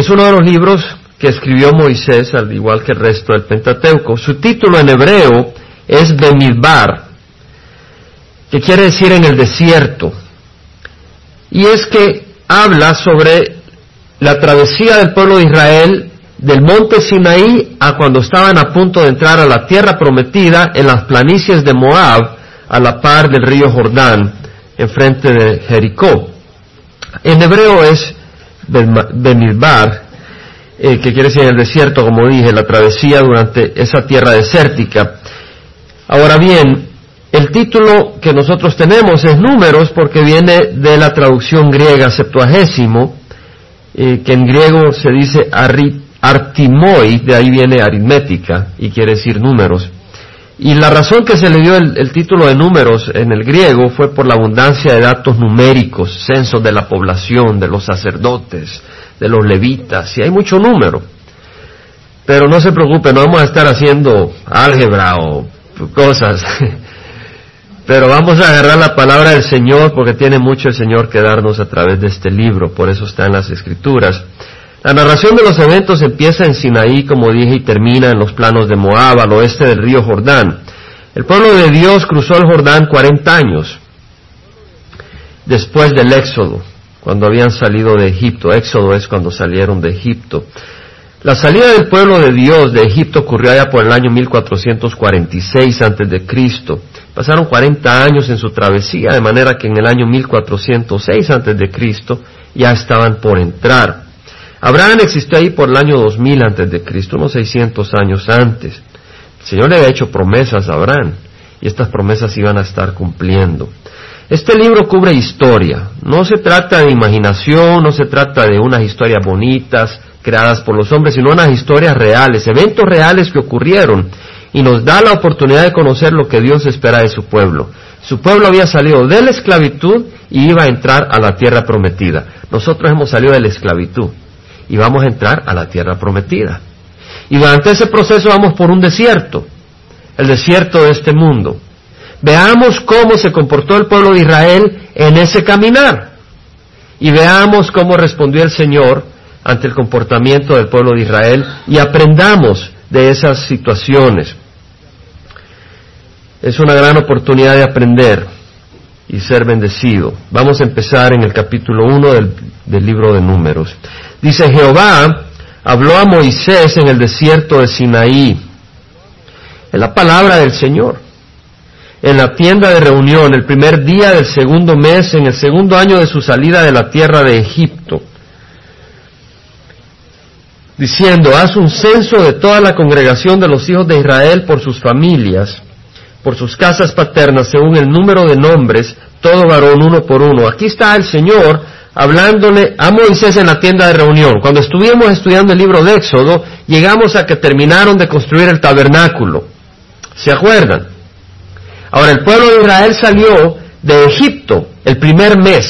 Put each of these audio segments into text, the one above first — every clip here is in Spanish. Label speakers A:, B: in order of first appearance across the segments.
A: Es uno de los libros que escribió Moisés, al igual que el resto del Pentateuco. Su título en hebreo es Bemidbar, que quiere decir en el desierto. Y es que habla sobre la travesía del pueblo de Israel del monte Sinaí a cuando estaban a punto de entrar a la tierra prometida en las planicies de Moab, a la par del río Jordán, enfrente de Jericó. En hebreo es Benilbar, eh, que quiere decir en el desierto, como dije, la travesía durante esa tierra desértica. Ahora bien, el título que nosotros tenemos es Números porque viene de la traducción griega Septuagésimo, eh, que en griego se dice artimoi, de ahí viene aritmética y quiere decir números. Y la razón que se le dio el, título de números en el griego fue por la abundancia de datos numéricos, censos de la población, de los sacerdotes, de los levitas, y hay mucho número. Pero no se preocupe, no vamos a estar haciendo álgebra o cosas. Pero vamos a agarrar la palabra del Señor porque tiene mucho el Señor que darnos a través de este libro, por eso está en las Escrituras. La narración de los eventos empieza en Sinaí, como dije, y termina en los planos de Moab, al oeste del río Jordán. El pueblo de Dios cruzó el Jordán 40 años después del Éxodo, cuando habían salido de Egipto. Éxodo es cuando salieron de Egipto. La salida del pueblo de Dios de Egipto ocurrió allá por el año 1446 antes de Cristo. Pasaron 40 años en su travesía, de manera que en el año 1406 antes de Cristo ya estaban por entrar. Abraham existió ahí por el año 2000 antes de Cristo, unos 600 años antes. El Señor le había hecho promesas a Abraham y estas promesas iban a estar cumpliendo. Este libro cubre historia. No se trata de imaginación, no se trata de unas historias bonitas creadas por los hombres, sino unas historias reales, eventos reales que ocurrieron y nos da la oportunidad de conocer lo que Dios espera de su pueblo. Su pueblo había salido de la esclavitud y iba a entrar a la tierra prometida. Nosotros hemos salido de la esclavitud y vamos a entrar a la tierra prometida. Y durante ese proceso vamos por un desierto, el desierto de este mundo. Veamos cómo se comportó el pueblo de Israel en ese caminar. Y veamos cómo respondió el Señor ante el comportamiento del pueblo de Israel y aprendamos de esas situaciones. Es una gran oportunidad de aprender y ser bendecido. Vamos a empezar en el capítulo 1 del, libro de números. Dice Jehová habló a Moisés en el desierto de Sinaí. Es la palabra del Señor. En la tienda de reunión, el primer día del segundo mes, en el segundo año de su salida de la tierra de Egipto, diciendo, haz un censo de toda la congregación de los hijos de Israel por sus familias, por sus casas paternas, según el número de nombres, todo varón uno por uno. Aquí está el Señor hablándole a Moisés en la tienda de reunión. Cuando estuvimos estudiando el libro de Éxodo, llegamos a que terminaron de construir el tabernáculo. ¿Se acuerdan? Ahora, el pueblo de Israel salió de Egipto el primer mes.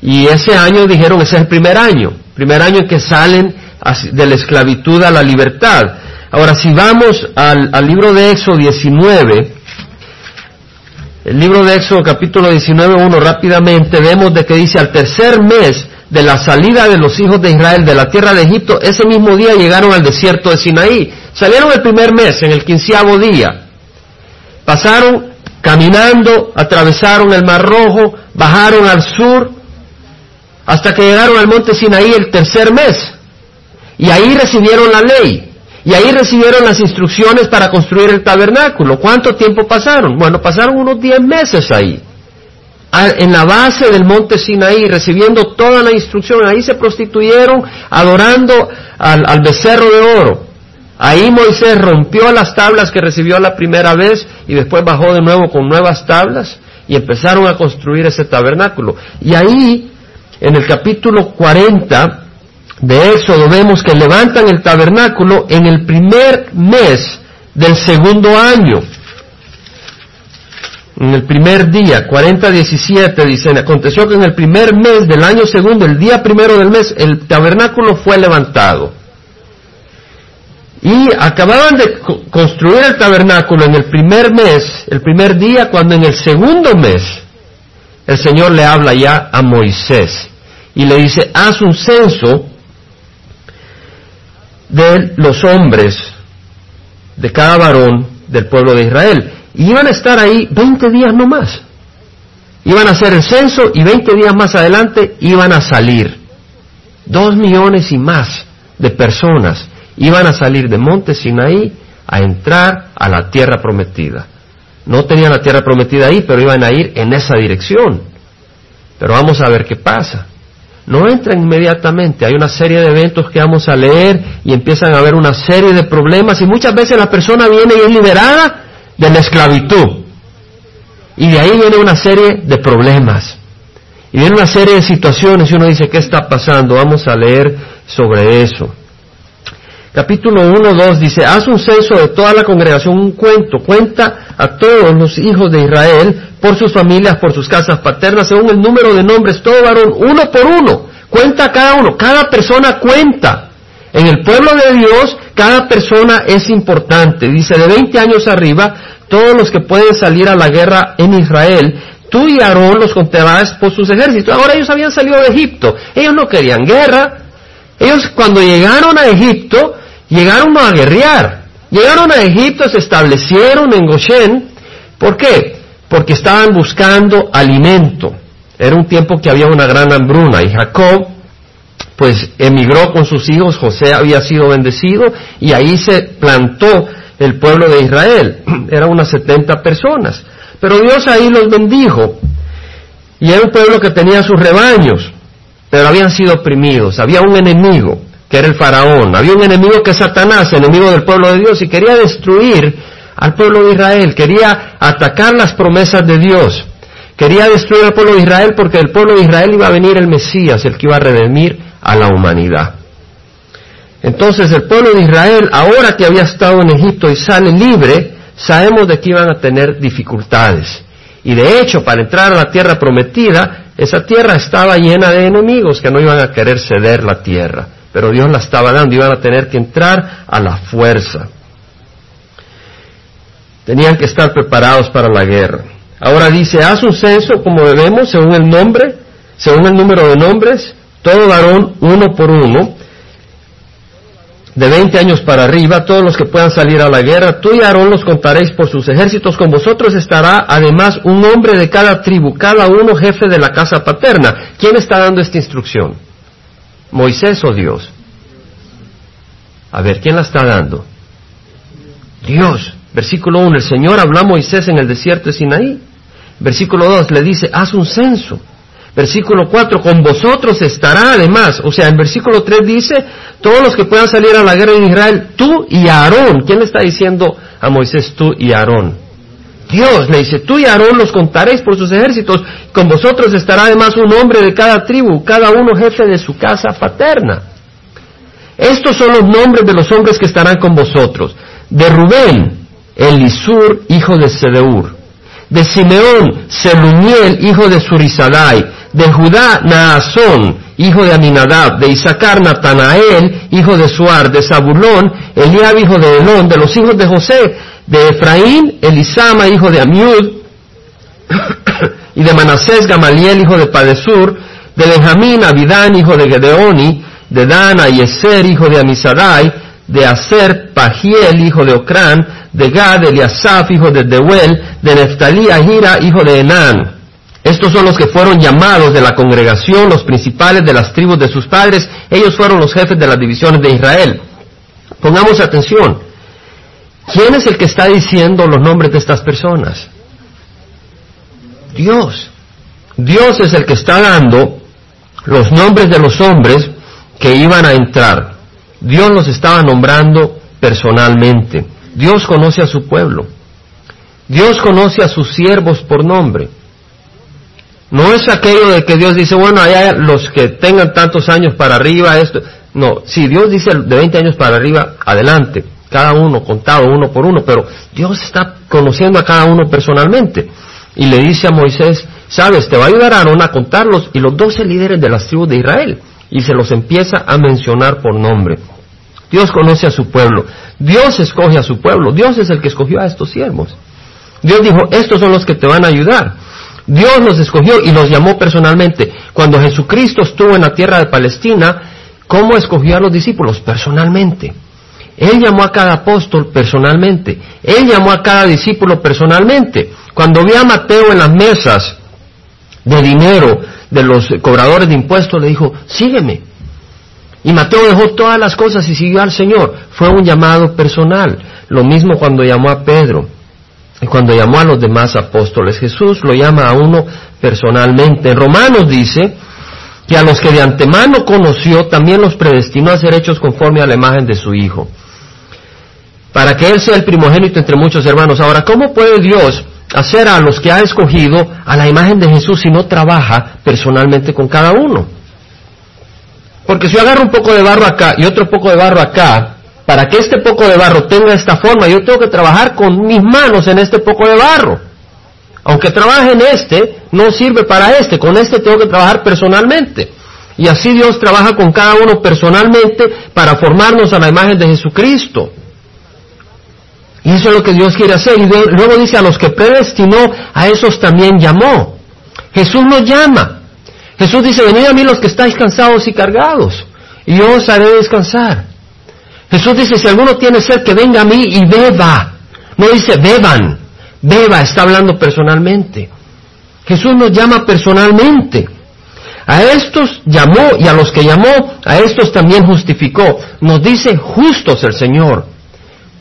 A: Y ese año dijeron, ese es el primer año. Primer año en que salen de la esclavitud a la libertad. Ahora, si vamos al, libro de Éxodo 19, el libro de Éxodo capítulo 19, 1 rápidamente vemos de que dice al tercer mes de la salida de los hijos de Israel de la tierra de Egipto, ese mismo día llegaron al desierto de Sinaí. Salieron el primer mes, en el quinceavo día. Pasaron caminando, atravesaron el Mar Rojo, bajaron al sur, hasta que llegaron al monte Sinaí el tercer mes. Y ahí recibieron la ley. Y ahí recibieron las instrucciones para construir el tabernáculo. ¿Cuánto tiempo pasaron? Bueno, pasaron unos diez meses ahí. En la base del monte Sinaí, recibiendo toda la instrucción. Ahí se prostituyeron adorando al, becerro de oro. Ahí Moisés rompió las tablas que recibió la primera vez y después bajó de nuevo con nuevas tablas y empezaron a construir ese tabernáculo. Y ahí, en el capítulo 40, de Éxodo vemos que levantan el tabernáculo en el primer mes del segundo año. En el primer día, 40-17, dicen, aconteció que en el primer mes del año segundo, el día primero del mes, el tabernáculo fue levantado. Y acababan de construir el tabernáculo en el primer mes, el primer día, cuando en el segundo mes el Señor le habla ya a Moisés y le dice, haz un censo de los hombres, de cada varón del pueblo de Israel. Y iban a estar ahí 20 días no más. Iban a hacer el censo y 20 días más adelante iban a salir. Dos millones y más de personas iban a salir de Monte Sinaí a entrar a la tierra prometida. No tenían la tierra prometida ahí, pero iban a ir en esa dirección. Pero vamos a ver qué pasa. No entran inmediatamente, hay una serie de eventos que vamos a leer y empiezan a haber una serie de problemas y muchas veces la persona viene y es liberada de la esclavitud. Y de ahí viene una serie de problemas. Y viene una serie de situaciones y uno dice, ¿qué está pasando? Vamos a leer sobre eso. Capítulo 1, 2 dice, haz un censo de toda la congregación, un cuento, cuenta a todos los hijos de Israel por sus familias, por sus casas paternas, según el número de nombres, todo varón, uno por uno, cuenta a cada uno, cada persona cuenta. En el pueblo de Dios, cada persona es importante. Dice, de 20 años arriba, todos los que pueden salir a la guerra en Israel, tú y Aarón los contarás por sus ejércitos. Ahora ellos habían salido de Egipto, ellos no querían guerra. Ellos cuando llegaron a Egipto, llegaron a guerrear. Llegaron a Egipto, se establecieron en Goshen. ¿Por qué? Porque estaban buscando alimento. Era un tiempo que había una gran hambruna y Jacob pues emigró con sus hijos, José había sido bendecido y ahí se plantó el pueblo de Israel. Eran unas 70 personas. Pero Dios ahí los bendijo. Y era un pueblo que tenía sus rebaños, pero habían sido oprimidos. Había un enemigo que era el faraón. Había un enemigo que es Satanás, enemigo del pueblo de Dios, y quería destruir al pueblo de Israel, quería atacar las promesas de Dios, quería destruir al pueblo de Israel porque del pueblo de Israel iba a venir el Mesías, el que iba a redimir a la humanidad. Entonces el pueblo de Israel, ahora que había estado en Egipto y sale libre, sabemos de que iban a tener dificultades. Y de hecho, para entrar a la tierra prometida, esa tierra estaba llena de enemigos que no iban a querer ceder la tierra pero Dios la estaba dando, iban a tener que entrar a la fuerza. Tenían que estar preparados para la guerra. Ahora dice, haz un censo como debemos, según el nombre, según el número de nombres, todo varón uno por uno, de 20 años para arriba, todos los que puedan salir a la guerra, tú y Aarón los contaréis por sus ejércitos, con vosotros estará además un hombre de cada tribu, cada uno jefe de la casa paterna. ¿Quién está dando esta instrucción? Moisés o Dios? A ver, ¿quién la está dando? Dios. Versículo 1, el Señor habló a Moisés en el desierto de Sinaí. Versículo 2 le dice, haz un censo. Versículo 4, con vosotros estará además. O sea, en versículo 3 dice, todos los que puedan salir a la guerra en Israel, tú y Aarón. ¿Quién le está diciendo a Moisés tú y Aarón? Dios le dice, tú y Aarón los contaréis por sus ejércitos, con vosotros estará además un hombre de cada tribu, cada uno jefe de su casa paterna. Estos son los nombres de los hombres que estarán con vosotros. De Rubén, Elisur, hijo de Sedeur. De Simeón, Selumiel, hijo de Surizadai. De Judá, Naasón, hijo de Aminadab. De Isaacar, Natanael, hijo de Suar. De Zabulón, Eliab, hijo de Elón. De los hijos de José, de Efraín, Elisama, hijo de Amiud, y de Manasés, Gamaliel, hijo de Padesur, de Benjamín, Abidán, hijo de Gedeoni, de Dana, Yeser, hijo de Amisadai, de Aser, Pagiel, hijo de Ocrán, de Gad, Eliasaf, hijo de Deuel, de Neftalí, Ahira, hijo de Enán. Estos son los que fueron llamados de la congregación, los principales de las tribus de sus padres. Ellos fueron los jefes de las divisiones de Israel. Pongamos atención. ¿Quién es el que está diciendo los nombres de estas personas? Dios. Dios es el que está dando los nombres de los hombres que iban a entrar. Dios los estaba nombrando personalmente. Dios conoce a su pueblo. Dios conoce a sus siervos por nombre. No es aquello de que Dios dice, bueno, allá los que tengan tantos años para arriba, esto. No, si Dios dice de 20 años para arriba, adelante cada uno contado uno por uno, pero Dios está conociendo a cada uno personalmente. Y le dice a Moisés, sabes, te va a ayudar a Aarón a contarlos y los doce líderes de las tribus de Israel. Y se los empieza a mencionar por nombre. Dios conoce a su pueblo. Dios escoge a su pueblo. Dios es el que escogió a estos siervos. Dios dijo, estos son los que te van a ayudar. Dios los escogió y los llamó personalmente. Cuando Jesucristo estuvo en la tierra de Palestina, ¿cómo escogió a los discípulos? Personalmente. Él llamó a cada apóstol personalmente. Él llamó a cada discípulo personalmente. Cuando vio a Mateo en las mesas de dinero de los cobradores de impuestos, le dijo, sígueme. Y Mateo dejó todas las cosas y siguió al Señor. Fue un llamado personal. Lo mismo cuando llamó a Pedro y cuando llamó a los demás apóstoles. Jesús lo llama a uno personalmente. En Romanos dice que a los que de antemano conoció también los predestinó a ser hechos conforme a la imagen de su Hijo para que Él sea el primogénito entre muchos hermanos. Ahora, ¿cómo puede Dios hacer a los que ha escogido a la imagen de Jesús si no trabaja personalmente con cada uno? Porque si yo agarro un poco de barro acá y otro poco de barro acá, para que este poco de barro tenga esta forma, yo tengo que trabajar con mis manos en este poco de barro. Aunque trabaje en este, no sirve para este, con este tengo que trabajar personalmente. Y así Dios trabaja con cada uno personalmente para formarnos a la imagen de Jesucristo. Y eso es lo que Dios quiere hacer. Y luego dice, a los que predestinó, a esos también llamó. Jesús nos llama. Jesús dice, venid a mí los que estáis cansados y cargados, y yo os haré descansar. Jesús dice, si alguno tiene sed, que venga a mí y beba. No dice, beban, beba, está hablando personalmente. Jesús nos llama personalmente. A estos llamó y a los que llamó, a estos también justificó. Nos dice justos el Señor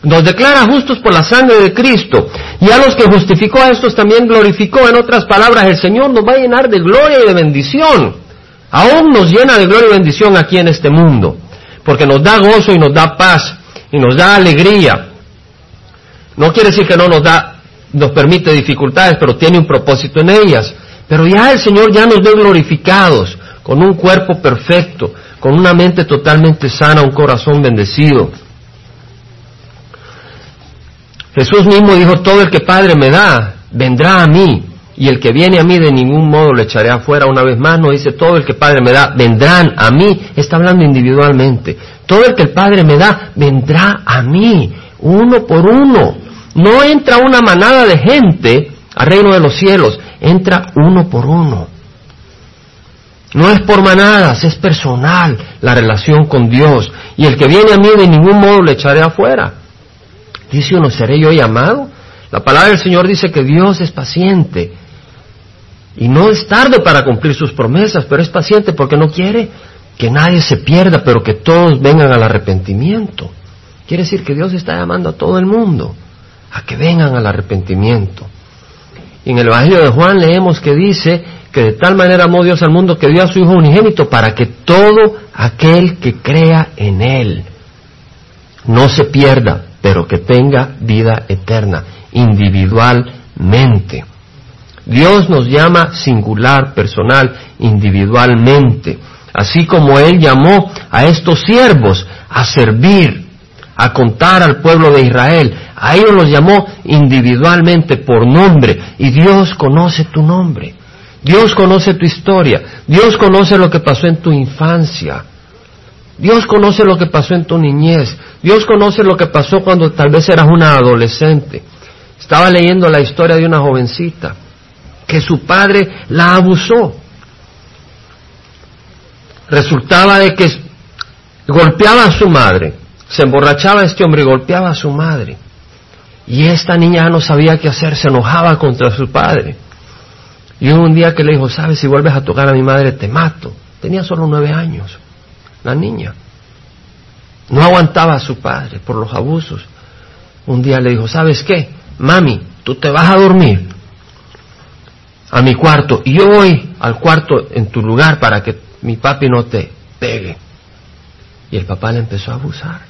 A: nos declara justos por la sangre de Cristo. Y a los que justificó a estos también glorificó. En otras palabras, el Señor nos va a llenar de gloria y de bendición. Aún nos llena de gloria y bendición aquí en este mundo. Porque nos da gozo y nos da paz y nos da alegría. No quiere decir que no nos da, nos permite dificultades, pero tiene un propósito en ellas. Pero ya el Señor ya nos ve glorificados, con un cuerpo perfecto, con una mente totalmente sana, un corazón bendecido. Jesús mismo dijo, todo el que Padre me da, vendrá a mí, y el que viene a mí de ningún modo lo echaré afuera. Una vez más, no dice, todo el que Padre me da, vendrán a mí, está hablando individualmente. Todo el que el Padre me da, vendrá a mí, uno por uno. No entra una manada de gente al reino de los cielos, entra uno por uno. No es por manadas, es personal la relación con Dios. Y el que viene a mí de ningún modo lo echaré afuera. Uno, ¿seré yo llamado? La palabra del Señor dice que Dios es paciente y no es tarde para cumplir sus promesas, pero es paciente porque no quiere que nadie se pierda, pero que todos vengan al arrepentimiento. Quiere decir que Dios está llamando a todo el mundo a que vengan al arrepentimiento. Y en el Evangelio de Juan leemos que dice que de tal manera amó Dios al mundo que dio a su Hijo unigénito para que todo aquel que crea en Él no se pierda, pero que tenga vida eterna, individualmente. Dios nos llama singular, personal, individualmente, así como Él llamó a estos siervos a servir, a contar al pueblo de Israel. A ellos los llamó individualmente por nombre y Dios conoce tu nombre. Dios conoce tu historia. Dios conoce lo que pasó en tu infancia. Dios conoce lo que pasó en tu niñez. Dios conoce lo que pasó cuando tal vez eras una adolescente. Estaba leyendo la historia de una jovencita que su padre la abusó. Resultaba de que golpeaba a su madre. Se emborrachaba este hombre y golpeaba a su madre. Y esta niña no sabía qué hacer, se enojaba contra su padre. Y un día que le dijo, sabes, si vuelves a tocar a mi madre te mato. Tenía solo nueve años la niña. No aguantaba a su padre por los abusos. Un día le dijo, ¿sabes qué? Mami, tú te vas a dormir a mi cuarto y yo voy al cuarto en tu lugar para que mi papi no te pegue. Y el papá le empezó a abusar.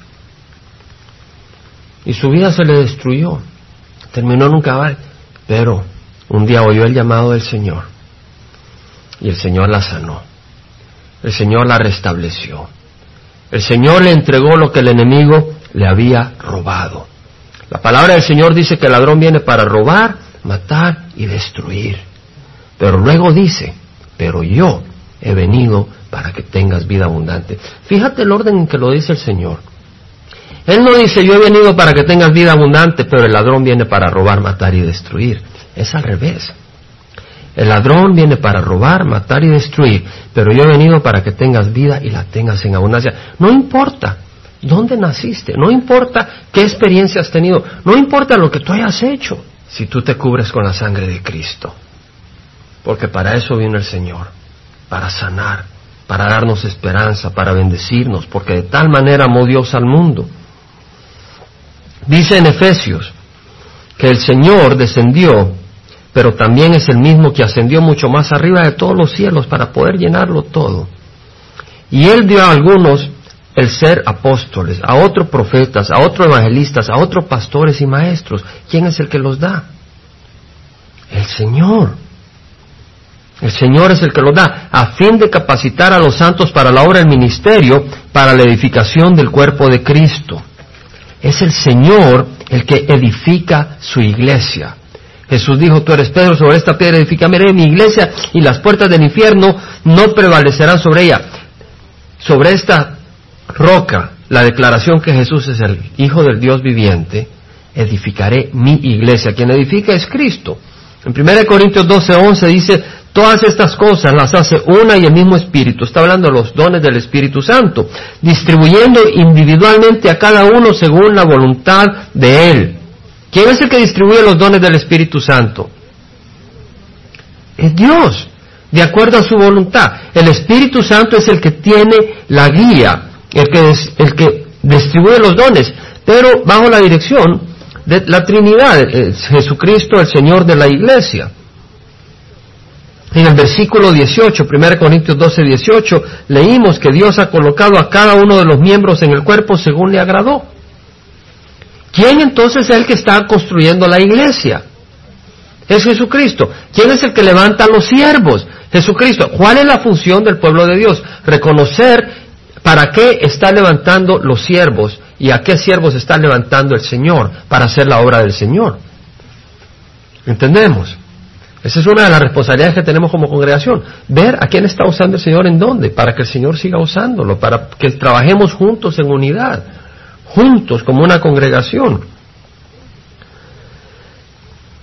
A: Y su vida se le destruyó. Terminó en un cabal. Pero un día oyó el llamado del Señor. Y el Señor la sanó el Señor la restableció. El Señor le entregó lo que el enemigo le había robado. La palabra del Señor dice que el ladrón viene para robar, matar y destruir. Pero luego dice, pero yo he venido para que tengas vida abundante. Fíjate el orden en que lo dice el Señor. Él no dice, yo he venido para que tengas vida abundante, pero el ladrón viene para robar, matar y destruir. Es al revés. El ladrón viene para robar, matar y destruir, pero yo he venido para que tengas vida y la tengas en abundancia. No importa dónde naciste, no importa qué experiencia has tenido, no importa lo que tú hayas hecho, si tú te cubres con la sangre de Cristo. Porque para eso vino el Señor, para sanar, para darnos esperanza, para bendecirnos, porque de tal manera amó Dios al mundo. Dice en Efesios que el Señor descendió, pero también es el mismo que ascendió mucho más arriba de todos los cielos para poder llenarlo todo. Y Él dio a algunos el ser apóstoles, a otros profetas, a otros evangelistas, a otros pastores y maestros. ¿Quién es el que los da? El Señor. El Señor es el que los da, a fin de capacitar a los santos para la obra del ministerio, para la edificación del cuerpo de Cristo. Es el Señor el que edifica su iglesia. Jesús dijo, tú eres Pedro, sobre esta piedra edificaré mi iglesia y las puertas del infierno no prevalecerán sobre ella. Sobre esta roca, la declaración que Jesús es el Hijo del Dios viviente, edificaré mi iglesia. Quien edifica es Cristo. En 1 Corintios 12, 11 dice, todas estas cosas las hace una y el mismo Espíritu. Está hablando de los dones del Espíritu Santo, distribuyendo individualmente a cada uno según la voluntad de Él. ¿Quién es el que distribuye los dones del Espíritu Santo? Es Dios, de acuerdo a su voluntad. El Espíritu Santo es el que tiene la guía, el que, el que distribuye los dones, pero bajo la dirección de la Trinidad, Jesucristo, el Señor de la Iglesia. En el versículo 18, 1 Corintios 12, 18, leímos que Dios ha colocado a cada uno de los miembros en el cuerpo según le agradó. ¿Quién entonces es el que está construyendo la iglesia? Es Jesucristo. ¿Quién es el que levanta los siervos? Jesucristo. ¿Cuál es la función del pueblo de Dios? Reconocer para qué está levantando los siervos y a qué siervos está levantando el Señor para hacer la obra del Señor. ¿Entendemos? Esa es una de las responsabilidades que tenemos como congregación. Ver a quién está usando el Señor en dónde, para que el Señor siga usándolo, para que trabajemos juntos en unidad, juntos como una congregación.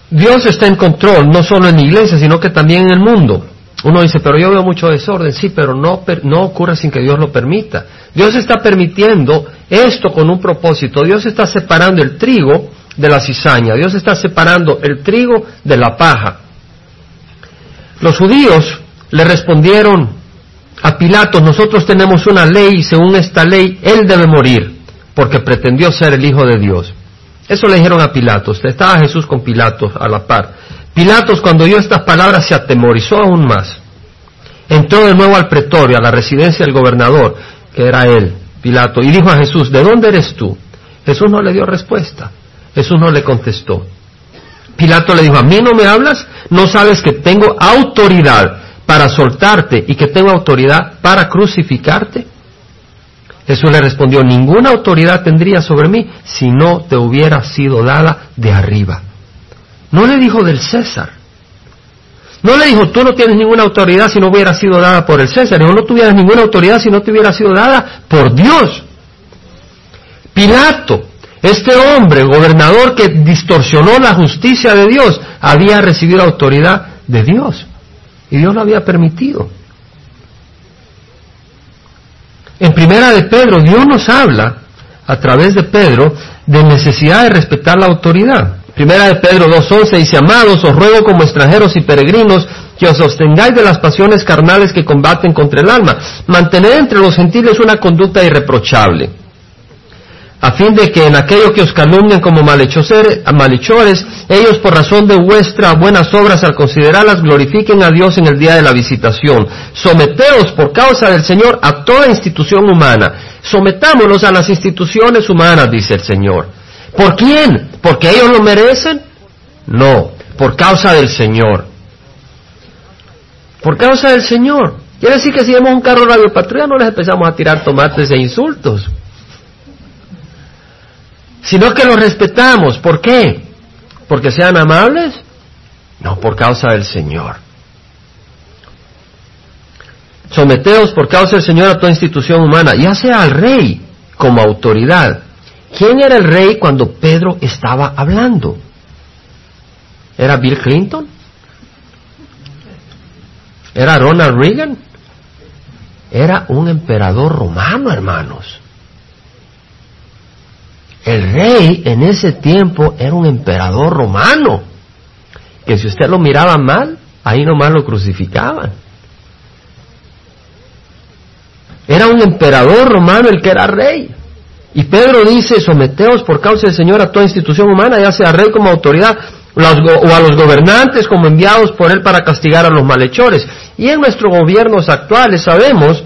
A: Dios está en control, no solo en la iglesia, sino que también en el mundo. Uno dice, pero yo veo mucho desorden. Sí, pero no, no ocurre sin que Dios lo permita. Dios está permitiendo esto con un propósito. Dios está separando el trigo de la cizaña. Dios está separando el trigo de la paja. Los judíos le respondieron a Pilato, nosotros tenemos una ley y según esta ley él debe morir porque pretendió ser el Hijo de Dios. Eso le dijeron a Pilatos. Estaba Jesús con Pilatos a la par. Pilatos cuando oyó estas palabras se atemorizó aún más. Entró de nuevo al pretorio, a la residencia del gobernador, que era él, Pilato, y dijo a Jesús, ¿de dónde eres tú? Jesús no le dio respuesta. Jesús no le contestó. Pilato le dijo, ¿a mí no me hablas? ¿No sabes que tengo autoridad para soltarte y que tengo autoridad para crucificarte? Jesús le respondió, ninguna autoridad tendría sobre mí si no te hubiera sido dada de arriba. No le dijo del César. No le dijo, tú no tienes ninguna autoridad si no hubiera sido dada por el César. No tuvieras ninguna autoridad si no te hubiera sido dada por Dios. Pilato, este hombre, gobernador que distorsionó la justicia de Dios, había recibido autoridad de Dios. Y Dios lo había permitido. En primera de Pedro, Dios nos habla a través de Pedro de necesidad de respetar la autoridad. Primera de Pedro 2.11 dice, amados, os ruego como extranjeros y peregrinos que os sostengáis de las pasiones carnales que combaten contra el alma. Mantened entre los gentiles una conducta irreprochable, a fin de que en aquello que os calumnian como malhechores, ellos por razón de vuestras buenas obras al considerarlas glorifiquen a Dios en el día de la visitación. Someteos por causa del Señor a toda institución humana. Sometámonos a las instituciones humanas, dice el Señor ¿Por quién? ¿Porque ellos lo merecen? No, por causa del Señor. Por causa del Señor. Quiere decir que si vemos un carro radio patrulla no les empezamos a tirar tomates e insultos. Sino que los respetamos. ¿Por qué? ¿Porque sean amables? No, por causa del Señor. Someteos por causa del Señor a toda institución humana, ya sea al rey como autoridad, ¿Quién era el rey cuando Pedro estaba hablando? ¿Era Bill Clinton? ¿Era Ronald Reagan? Era un emperador romano, hermanos. El rey en ese tiempo era un emperador romano, que si usted lo miraba mal, ahí nomás lo crucificaban. Era un emperador romano el que era rey. Y Pedro dice, someteos por causa del Señor a toda institución humana, ya sea rey como autoridad, o a los gobernantes como enviados por él para castigar a los malhechores. Y en nuestros gobiernos actuales sabemos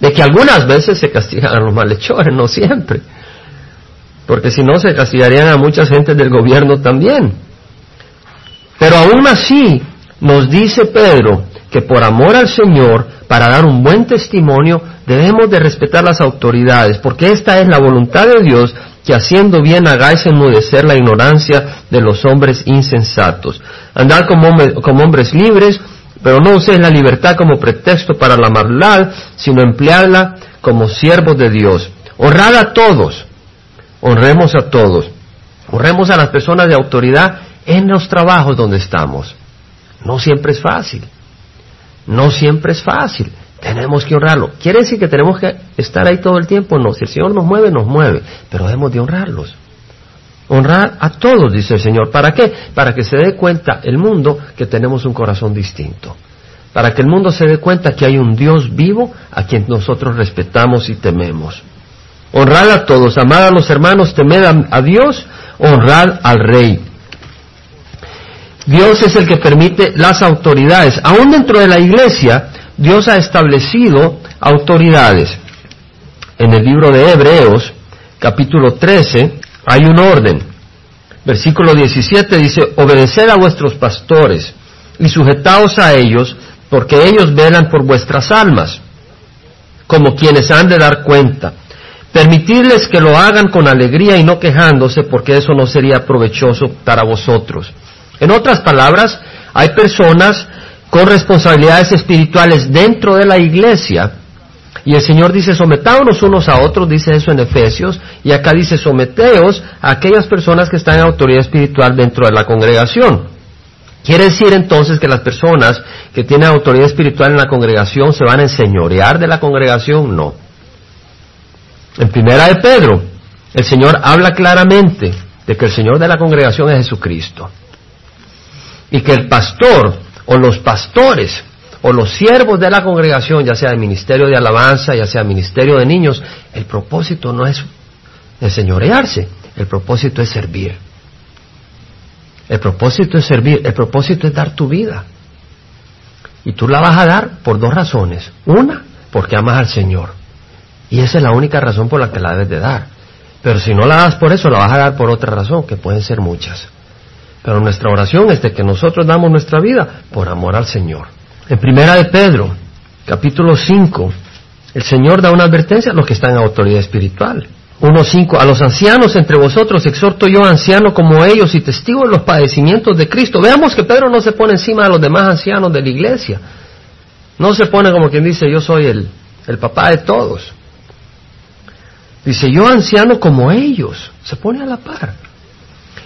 A: de que algunas veces se castigan a los malhechores, no siempre. Porque si no se castigarían a mucha gente del gobierno también. Pero aún así nos dice Pedro que por amor al Señor, para dar un buen testimonio, debemos de respetar las autoridades, porque esta es la voluntad de Dios, que haciendo bien hagáis enmudecer la ignorancia de los hombres insensatos. Andar como, como hombres libres, pero no uséis la libertad como pretexto para la maldad, sino emplearla como siervos de Dios. Honrad a todos, honremos a todos, honremos a las personas de autoridad en los trabajos donde estamos. No siempre es fácil. No siempre es fácil. Tenemos que honrarlo. ¿Quiere decir que tenemos que estar ahí todo el tiempo? No. Si el Señor nos mueve, nos mueve. Pero debemos de honrarlos. Honrar a todos, dice el Señor. ¿Para qué? Para que se dé cuenta el mundo que tenemos un corazón distinto. Para que el mundo se dé cuenta que hay un Dios vivo a quien nosotros respetamos y tememos. Honrad a todos, amad a los hermanos, temed a Dios, honrad al Rey. Dios es el que permite las autoridades. Aún dentro de la iglesia, Dios ha establecido autoridades. En el libro de Hebreos, capítulo 13, hay un orden. Versículo 17 dice, obedeced a vuestros pastores y sujetaos a ellos, porque ellos velan por vuestras almas, como quienes han de dar cuenta. Permitirles que lo hagan con alegría y no quejándose, porque eso no sería provechoso para vosotros. En otras palabras, hay personas con responsabilidades espirituales dentro de la iglesia y el Señor dice, sometámonos unos a otros, dice eso en Efesios, y acá dice, someteos a aquellas personas que están en autoridad espiritual dentro de la congregación. ¿Quiere decir entonces que las personas que tienen autoridad espiritual en la congregación se van a enseñorear de la congregación? No. En primera de Pedro, el Señor habla claramente de que el Señor de la congregación es Jesucristo y que el pastor o los pastores o los siervos de la congregación, ya sea el ministerio de alabanza, ya sea el ministerio de niños, el propósito no es enseñorearse, el propósito es servir. El propósito es servir, el propósito es dar tu vida. Y tú la vas a dar por dos razones. Una, porque amas al Señor. Y esa es la única razón por la que la debes de dar. Pero si no la das por eso, la vas a dar por otra razón, que pueden ser muchas. Pero nuestra oración es de que nosotros damos nuestra vida por amor al Señor. En primera de Pedro, capítulo 5, el Señor da una advertencia a los que están en autoridad espiritual. 1.5. A los ancianos entre vosotros exhorto yo, anciano como ellos y testigo de los padecimientos de Cristo. Veamos que Pedro no se pone encima de los demás ancianos de la iglesia. No se pone como quien dice, yo soy el, el papá de todos. Dice, yo anciano como ellos. Se pone a la par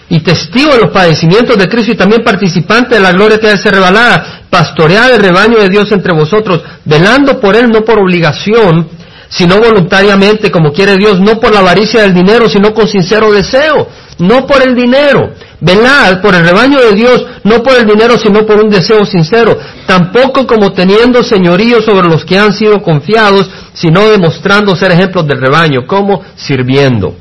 A: y testigo de los padecimientos de Cristo y también participante de la gloria que ha de ser revelada, pastorear el rebaño de Dios entre vosotros, velando por él no por obligación, sino voluntariamente, como quiere Dios, no por la avaricia del dinero, sino con sincero deseo, no por el dinero. Velad por el rebaño de Dios, no por el dinero, sino por un deseo sincero. Tampoco como teniendo señorío sobre los que han sido confiados, sino demostrando ser ejemplos del rebaño, como sirviendo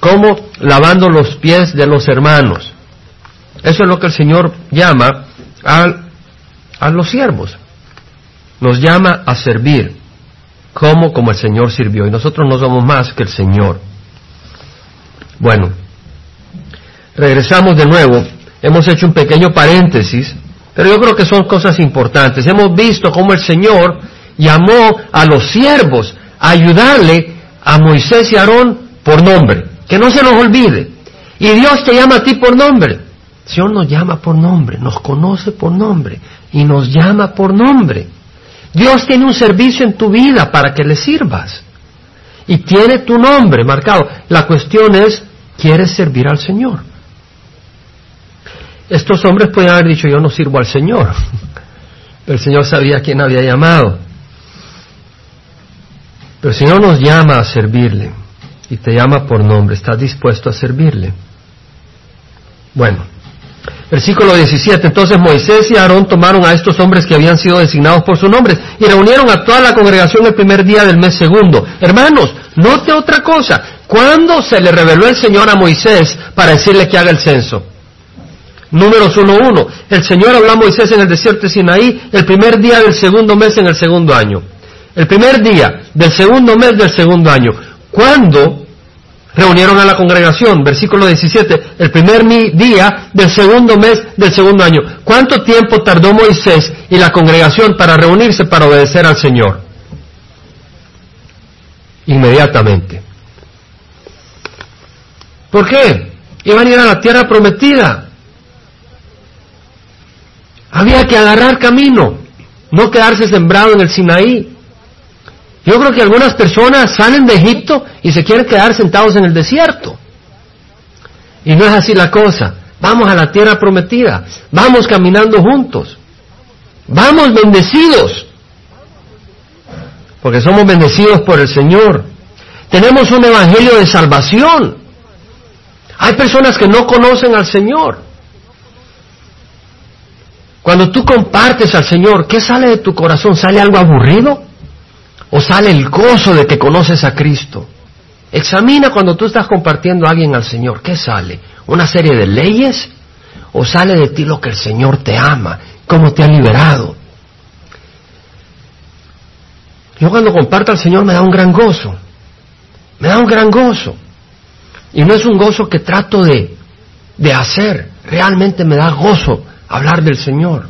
A: como lavando los pies de los hermanos. Eso es lo que el Señor llama a, a los siervos. Nos llama a servir, como como el Señor sirvió. Y nosotros no somos más que el Señor. Bueno, regresamos de nuevo. Hemos hecho un pequeño paréntesis, pero yo creo que son cosas importantes. Hemos visto cómo el Señor llamó a los siervos a ayudarle a Moisés y Aarón por nombre. Que no se nos olvide. Y Dios te llama a ti por nombre. Dios nos llama por nombre, nos conoce por nombre y nos llama por nombre. Dios tiene un servicio en tu vida para que le sirvas. Y tiene tu nombre marcado. La cuestión es, ¿quieres servir al Señor? Estos hombres pueden haber dicho, yo no sirvo al Señor. Pero el Señor sabía quién había llamado. Pero el Señor nos llama a servirle. y te llama por nombre, ¿estás dispuesto a servirle? Bueno, versículo 17, entonces Moisés y Aarón tomaron a estos hombres que habían sido designados por su nombre y reunieron a toda la congregación el primer día del mes segundo. Hermanos, note otra cosa, ¿cuándo se le reveló el Señor a Moisés para decirle que haga el censo? Números 1.1. El Señor habló a Moisés en el desierto de Sinaí el primer día del segundo mes en el segundo año. El primer día del segundo mes del segundo año. ¿Cuándo reunieron a la congregación? Versículo 17. El primer día del segundo mes del segundo año. ¿Cuánto tiempo tardó Moisés y la congregación para reunirse para obedecer al Señor? Inmediatamente. ¿Por qué? Iban a ir a la tierra prometida. Había que agarrar camino, no quedarse sembrado en el Sinaí. Yo creo que algunas personas salen de Egipto y se quieren quedar sentados en el desierto. Y no es así la cosa. Vamos a la tierra prometida, vamos caminando juntos, vamos bendecidos, porque somos bendecidos por el Señor. Tenemos un evangelio de salvación. Hay personas que no conocen al Señor. Cuando tú compartes al Señor, ¿qué sale de tu corazón? ¿Sale algo aburrido? ¿O sale el gozo de que conoces a Cristo? Examina cuando tú estás compartiendo a alguien al Señor, ¿qué sale? ¿Una serie de leyes? ¿O sale de ti lo que el Señor te ama? ¿Cómo te ha liberado? Yo cuando comparto al Señor me da un gran gozo. Me da un gran gozo. Y no es un gozo que trato de, de hacer. Realmente me da gozo hablar del Señor,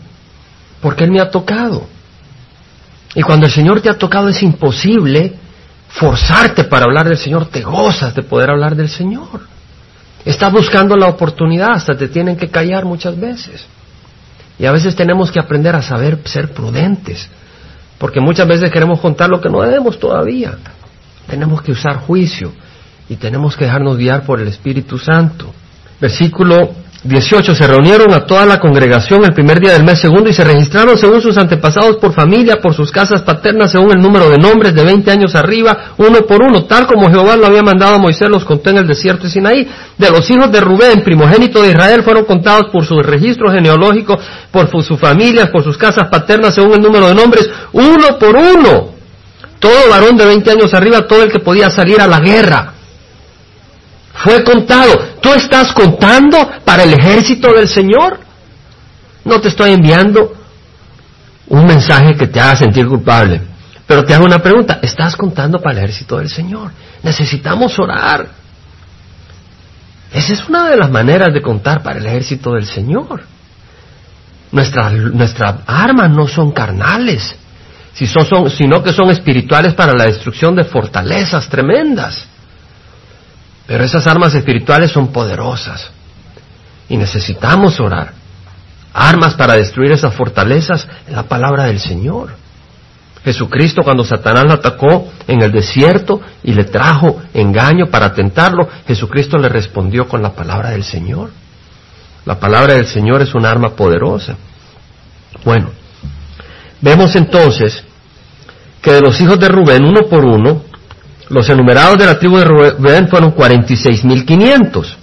A: porque Él me ha tocado. Y cuando el Señor te ha tocado es imposible forzarte para hablar del Señor, te gozas de poder hablar del Señor. Estás buscando la oportunidad, hasta te tienen que callar muchas veces. Y a veces tenemos que aprender a saber ser prudentes, porque muchas veces queremos contar lo que no debemos todavía. Tenemos que usar juicio y tenemos que dejarnos guiar por el Espíritu Santo. Versículo 18. Se reunieron a toda la congregación el primer día del mes segundo y se registraron según sus antepasados por familia, por sus casas paternas, según el número de nombres de 20 años arriba, uno por uno, tal como Jehová lo había mandado a Moisés, los contó en el desierto de Sinaí. De los hijos de Rubén, primogénito de Israel, fueron contados por su registro genealógico, por sus familias, por sus casas paternas, según el número de nombres, uno por uno. Todo varón de 20 años arriba, todo el que podía salir a la guerra fue contado. ¿Tú estás contando para el ejército del Señor? No te estoy enviando un mensaje que te haga sentir culpable. Pero te hago una pregunta, ¿estás contando para el ejército del Señor? Necesitamos orar. Esa es una de las maneras de contar para el ejército del Señor. Nuestras, nuestras armas no son carnales, sino que son espirituales para la destrucción de fortalezas tremendas. Pero esas armas espirituales son poderosas y necesitamos orar. Armas para destruir esas fortalezas en la palabra del Señor. Jesucristo cuando Satanás lo atacó en el desierto y le trajo engaño para tentarlo, Jesucristo le respondió con la palabra del Señor. La palabra del Señor es un arma poderosa. Bueno, vemos entonces que de los hijos de Rubén, uno por uno, los enumerados de la tribu de Rubén fueron 46.500.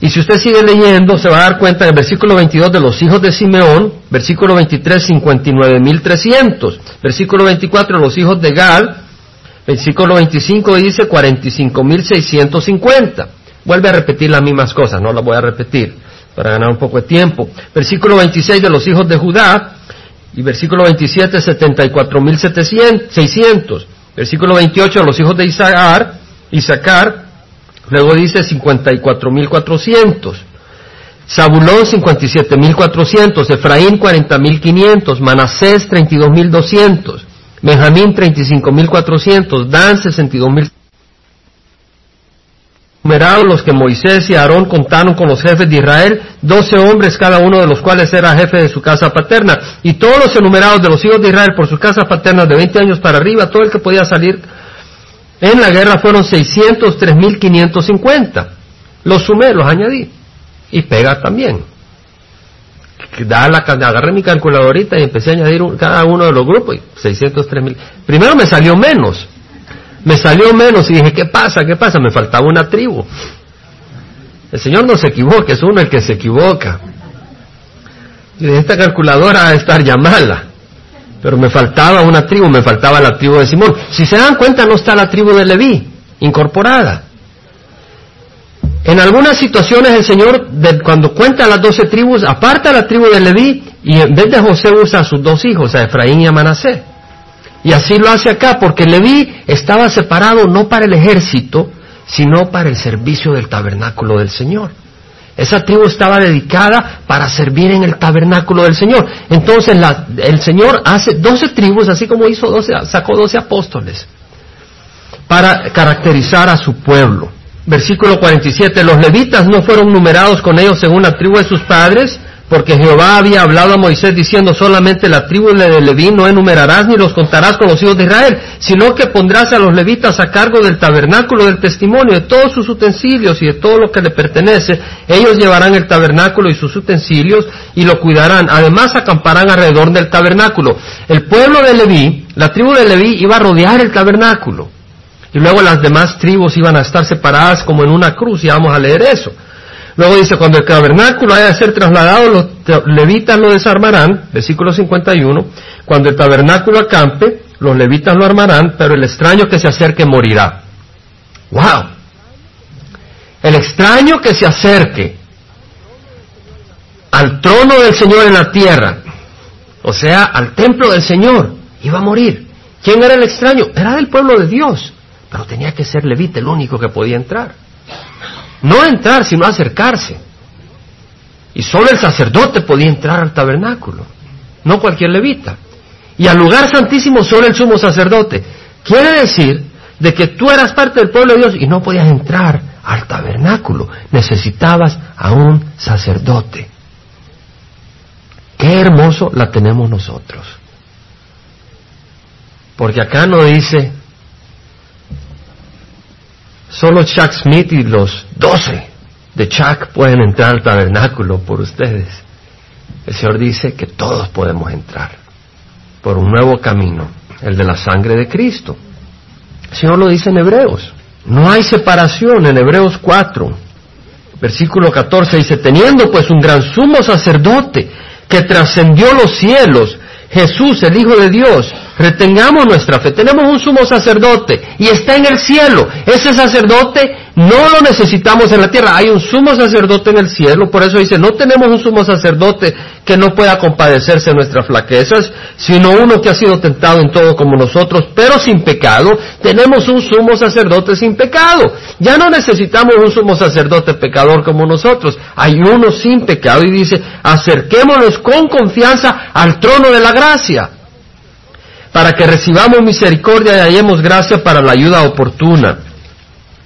A: Y si usted sigue leyendo, se va a dar cuenta en el versículo 22 de los hijos de Simeón, versículo 23, 59.300. Versículo 24 de los hijos de Gal, versículo 25 dice 45.650. Vuelve a repetir las mismas cosas, no las voy a repetir para ganar un poco de tiempo. Versículo 26 de los hijos de Judá, y versículo 27, 74.600. Versículo 28, a los hijos de Isaacar, Isaacar, luego dice 54.400. Zabulón 57.400, Efraín 40.500, Manasés 32.200, Benjamín 35.400, Dan 62.000 numerados los que Moisés y Aarón contaron con los jefes de Israel, doce hombres cada uno de los cuales era jefe de su casa paterna. Y todos los enumerados de los hijos de Israel por sus casas paternas de 20 años para arriba, todo el que podía salir en la guerra fueron 603.550. Los sumé, los añadí. Y pega también. La, agarré mi calculadorita y empecé a añadir cada uno de los grupos. 603.000. Primero me salió menos. Me salió menos y dije, ¿qué pasa? ¿Qué pasa? Me faltaba una tribu. El Señor no se equivoca, es uno el que se equivoca. Y esta calculadora a estar ya mala. Pero me faltaba una tribu, me faltaba la tribu de Simón. Si se dan cuenta, no está la tribu de Leví incorporada. En algunas situaciones el Señor, cuando cuenta las doce tribus, aparta la tribu de Leví y en vez de José usa a sus dos hijos, a Efraín y a Manasé. Y así lo hace acá, porque Leví estaba separado no para el ejército, sino para el servicio del tabernáculo del Señor. Esa tribu estaba dedicada para servir en el tabernáculo del Señor. Entonces el Señor hace doce tribus, así como hizo doce, sacó doce apóstoles, para caracterizar a su pueblo. Versículo 47, los levitas no fueron numerados con ellos según la tribu de sus padres, porque Jehová había hablado a Moisés diciendo solamente la tribu de Leví no enumerarás ni los contarás con los hijos de Israel, sino que pondrás a los levitas a cargo del tabernáculo del testimonio, de todos sus utensilios y de todo lo que le pertenece. Ellos llevarán el tabernáculo y sus utensilios y lo cuidarán. Además acamparán alrededor del tabernáculo. El pueblo de Leví, la tribu de Leví iba a rodear el tabernáculo. Y luego las demás tribus iban a estar separadas como en una cruz y vamos a leer eso. Luego dice, cuando el tabernáculo haya de ser trasladado, los levitas lo desarmarán, versículo 51, cuando el tabernáculo acampe, los levitas lo armarán, pero el extraño que se acerque morirá. ¡Wow! El extraño que se acerque al trono del Señor en la tierra, o sea, al templo del Señor, iba a morir. ¿Quién era el extraño? Era del pueblo de Dios, pero tenía que ser levita el único que podía entrar. No entrar, sino acercarse. Y solo el sacerdote podía entrar al tabernáculo, no cualquier levita. Y al lugar santísimo solo el sumo sacerdote. Quiere decir de que tú eras parte del pueblo de Dios y no podías entrar al tabernáculo. Necesitabas a un sacerdote. Qué hermoso la tenemos nosotros. Porque acá no dice Solo Chuck Smith y los doce de Chuck pueden entrar al tabernáculo por ustedes. El Señor dice que todos podemos entrar por un nuevo camino, el de la sangre de Cristo. El Señor lo dice en Hebreos. No hay separación en Hebreos 4, versículo 14 dice, teniendo pues un gran sumo sacerdote que trascendió los cielos, Jesús, el Hijo de Dios, retengamos nuestra fe. Tenemos un sumo sacerdote y está en el cielo. Ese sacerdote no lo necesitamos en la tierra. Hay un sumo sacerdote en el cielo. Por eso dice, no tenemos un sumo sacerdote que no pueda compadecerse de nuestras flaquezas, sino uno que ha sido tentado en todo como nosotros, pero sin pecado. Tenemos un sumo sacerdote sin pecado. Ya no necesitamos un sumo sacerdote pecador como nosotros. Hay uno sin pecado y dice, acerquémonos con confianza al trono de la gracia para que recibamos misericordia y hallemos gracia para la ayuda oportuna.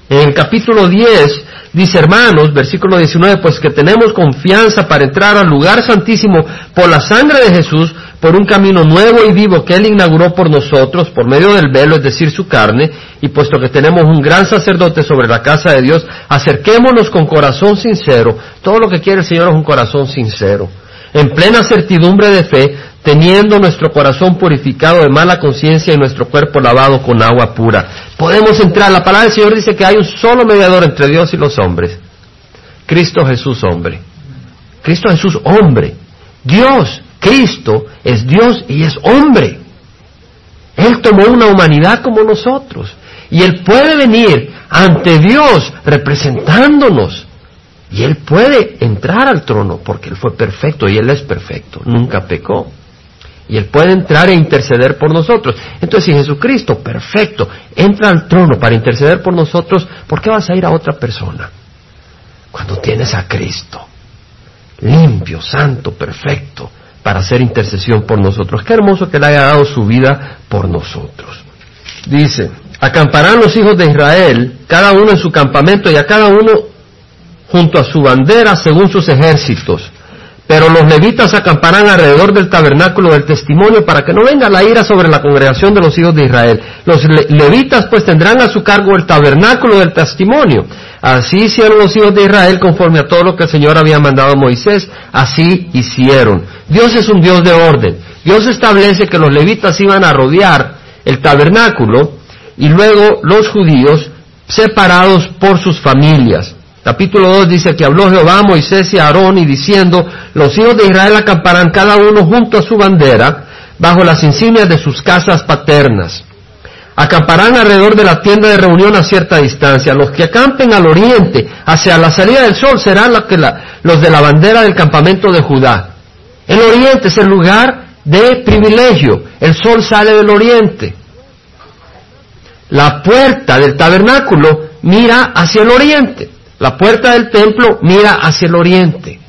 A: En el capítulo 10 dice, hermanos, versículo 19, pues que tenemos confianza para entrar al lugar santísimo por la sangre de Jesús, por un camino nuevo y vivo que Él inauguró por nosotros, por medio del velo, es decir, su carne, y puesto que tenemos un gran sacerdote sobre la casa de Dios, acerquémonos con corazón sincero. Todo lo que quiere el Señor es un corazón sincero en plena certidumbre de fe, teniendo nuestro corazón purificado de mala conciencia y nuestro cuerpo lavado con agua pura. Podemos entrar, la palabra del Señor dice que hay un solo mediador entre Dios y los hombres, Cristo Jesús hombre. Cristo Jesús hombre. Dios, Cristo, es Dios y es hombre. Él tomó una humanidad como nosotros. Y Él puede venir ante Dios representándonos y Él puede entrar al trono porque Él fue perfecto y Él es perfecto, nunca pecó. Y Él puede entrar e interceder por nosotros. Entonces, si Jesucristo, perfecto, entra al trono para interceder por nosotros, ¿por qué vas a ir a otra persona? Cuando tienes a Cristo, limpio, santo, perfecto, para hacer intercesión por nosotros. Qué hermoso que Él haya dado su vida por nosotros. Dice, acamparán los hijos de Israel, cada uno en su campamento, y a cada uno junto a su bandera según sus ejércitos. Pero los levitas acamparán alrededor del tabernáculo del testimonio para que no venga la ira sobre la congregación de los hijos de Israel. Los levitas pues tendrán a su cargo el tabernáculo del testimonio. Así hicieron los hijos de Israel conforme a todo lo que el Señor había mandado a Moisés. Así hicieron. Dios es un Dios de orden. Dios establece que los levitas iban a rodear el tabernáculo y luego los judíos separados por sus familias. Capítulo 2 dice que habló Jehová a Moisés y a Aarón y diciendo, los hijos de Israel acamparán cada uno junto a su bandera bajo las insignias de sus casas paternas. Acamparán alrededor de la tienda de reunión a cierta distancia. Los que acampen al oriente, hacia la salida del sol, serán los, de la bandera del campamento de Judá. El oriente es el lugar de privilegio. El sol sale del oriente. La puerta del tabernáculo mira hacia el oriente. La puerta del templo mira hacia el oriente.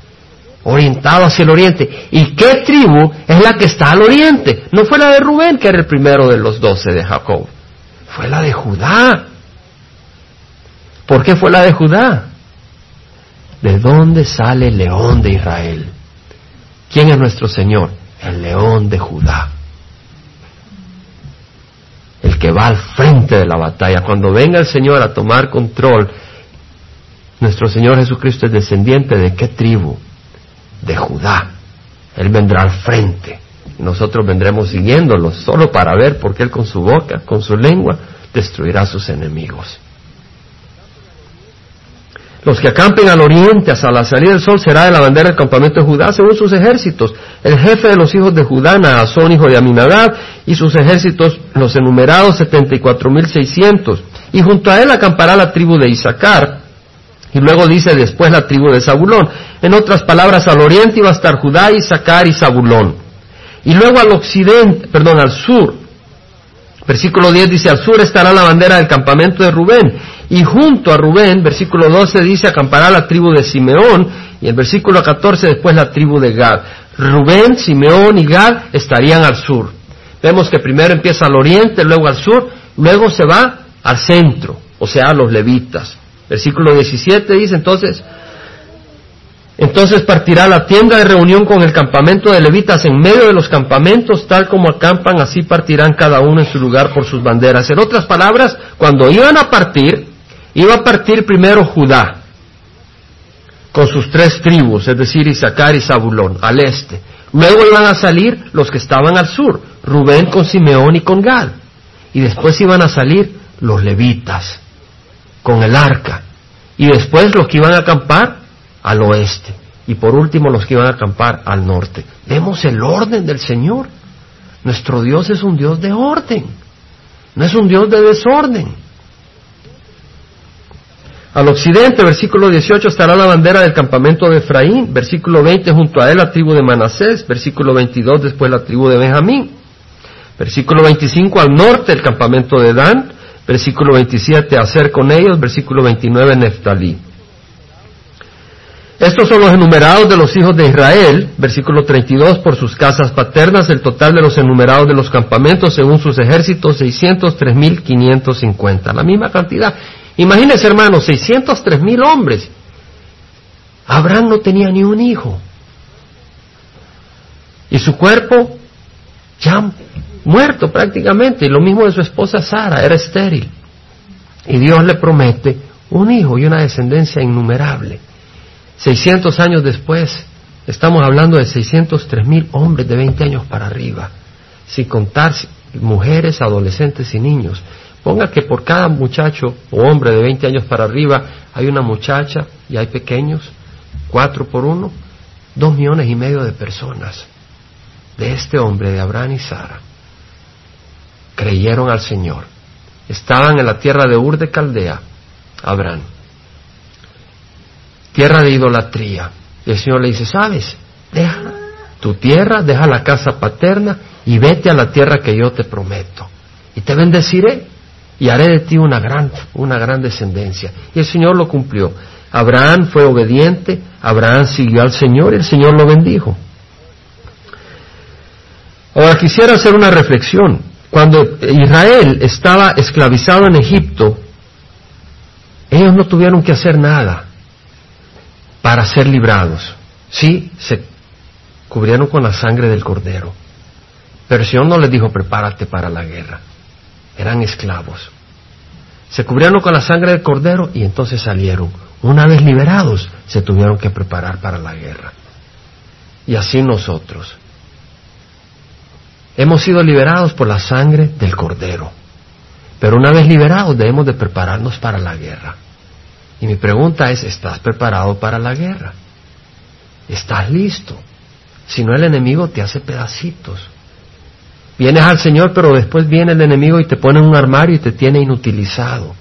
A: Orientado hacia el oriente. ¿Y qué tribu es la que está al oriente? No fue la de Rubén, que era el primero de los doce de Jacob. Fue la de Judá. ¿Por qué fue la de Judá? ¿De dónde sale el león de Israel? ¿Quién es nuestro Señor? El león de Judá el que va al frente de la batalla. Cuando venga el Señor a tomar control, nuestro Señor Jesucristo es descendiente de qué tribu? De Judá. Él vendrá al frente. Y nosotros vendremos siguiéndolo solo para ver porque Él con su boca, con su lengua, destruirá a sus enemigos. Los que acampen al oriente hasta la salida del sol será de la bandera del campamento de Judá según sus ejércitos. El jefe de los hijos de Judá, Naasón, hijo de Aminadab, y sus ejércitos, los enumerados, setenta y cuatro mil seiscientos. Y junto a él acampará la tribu de Isaacar. Y luego dice después la tribu de Zabulón. En otras palabras, al oriente iba a estar Judá, Isaacar y Zabulón. Y luego al occidente, perdón, al sur. Versículo 10 dice, al sur estará la bandera del campamento de Rubén y junto a Rubén, versículo 12 dice, acampará la tribu de Simeón, y el versículo 14 después la tribu de Gad. Rubén, Simeón y Gad estarían al sur. Vemos que primero empieza al oriente, luego al sur, luego se va al centro, o sea, a los levitas. Versículo 17 dice entonces, entonces partirá la tienda de reunión con el campamento de levitas en medio de los campamentos, tal como acampan, así partirán cada uno en su lugar por sus banderas. En otras palabras, cuando iban a partir, Iba a partir primero Judá, con sus tres tribus, es decir, Isaacar y Zabulón, al este. Luego iban a salir los que estaban al sur, Rubén con Simeón y con Gad. Y después iban a salir los levitas, con el arca. Y después los que iban a acampar al oeste. Y por último los que iban a acampar al norte. Vemos el orden del Señor. Nuestro Dios es un Dios de orden. No es un Dios de desorden. Al occidente, versículo 18, estará la bandera del campamento de Efraín, versículo 20, junto a él la tribu de Manasés, versículo 22, después la tribu de Benjamín, versículo 25, al norte el campamento de Dan, versículo 27, hacer con ellos, versículo 29, Neftalí. Estos son los enumerados de los hijos de Israel, versículo 32, por sus casas paternas, el total de los enumerados de los campamentos según sus ejércitos, 603.550, la misma cantidad. Imagínense, hermanos, 603 mil hombres. Abraham no tenía ni un hijo. Y su cuerpo ya muerto prácticamente. Lo mismo de su esposa Sara, era estéril. Y Dios le promete un hijo y una descendencia innumerable. 600 años después, estamos hablando de 603 mil hombres de 20 años para arriba, sin contar mujeres, adolescentes y niños. Ponga que por cada muchacho o hombre de 20 años para arriba hay una muchacha y hay pequeños, cuatro por uno, dos millones y medio de personas de este hombre, de Abraham y Sara, creyeron al Señor. Estaban en la tierra de Ur de Caldea, Abraham, tierra de idolatría. Y el Señor le dice, ¿sabes? Deja tu tierra, deja la casa paterna y vete a la tierra que yo te prometo. Y te bendeciré y haré de ti una gran, una gran descendencia. Y el Señor lo cumplió. Abraham fue obediente, Abraham siguió al Señor y el Señor lo bendijo. Ahora quisiera hacer una reflexión. Cuando Israel estaba esclavizado en Egipto, ellos no tuvieron que hacer nada para ser librados. Sí, se cubrieron con la sangre del cordero. Pero Señor no les dijo, prepárate para la guerra eran esclavos. Se cubrieron con la sangre del cordero y entonces salieron. Una vez liberados, se tuvieron que preparar para la guerra. Y así nosotros. Hemos sido liberados por la sangre del cordero. Pero una vez liberados debemos de prepararnos para la guerra. Y mi pregunta es, ¿estás preparado para la guerra? ¿Estás listo? Si no el enemigo te hace pedacitos. Vienes al Señor, pero después viene el enemigo y te pone en un armario y te tiene inutilizado,